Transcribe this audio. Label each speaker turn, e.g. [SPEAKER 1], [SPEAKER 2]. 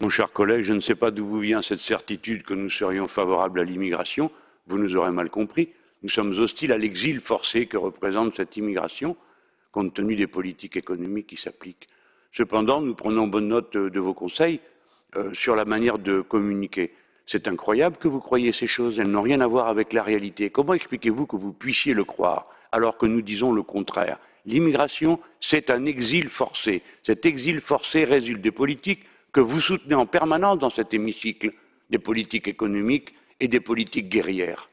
[SPEAKER 1] Mon cher collègue, je ne sais pas d'où vous vient cette certitude que nous serions favorables à l'immigration. Vous nous aurez mal compris. Nous sommes hostiles à l'exil forcé que représente cette immigration, compte tenu des politiques économiques qui s'appliquent. Cependant, nous prenons bonne note de vos conseils euh, sur la manière de communiquer. C'est incroyable que vous croyiez ces choses, elles n'ont rien à voir avec la réalité. Comment expliquez-vous que vous puissiez le croire alors que nous disons le contraire? L'immigration, c'est un exil forcé. Cet exil forcé résulte des politiques que vous soutenez en permanence dans cet hémicycle, des politiques économiques et des politiques guerrières.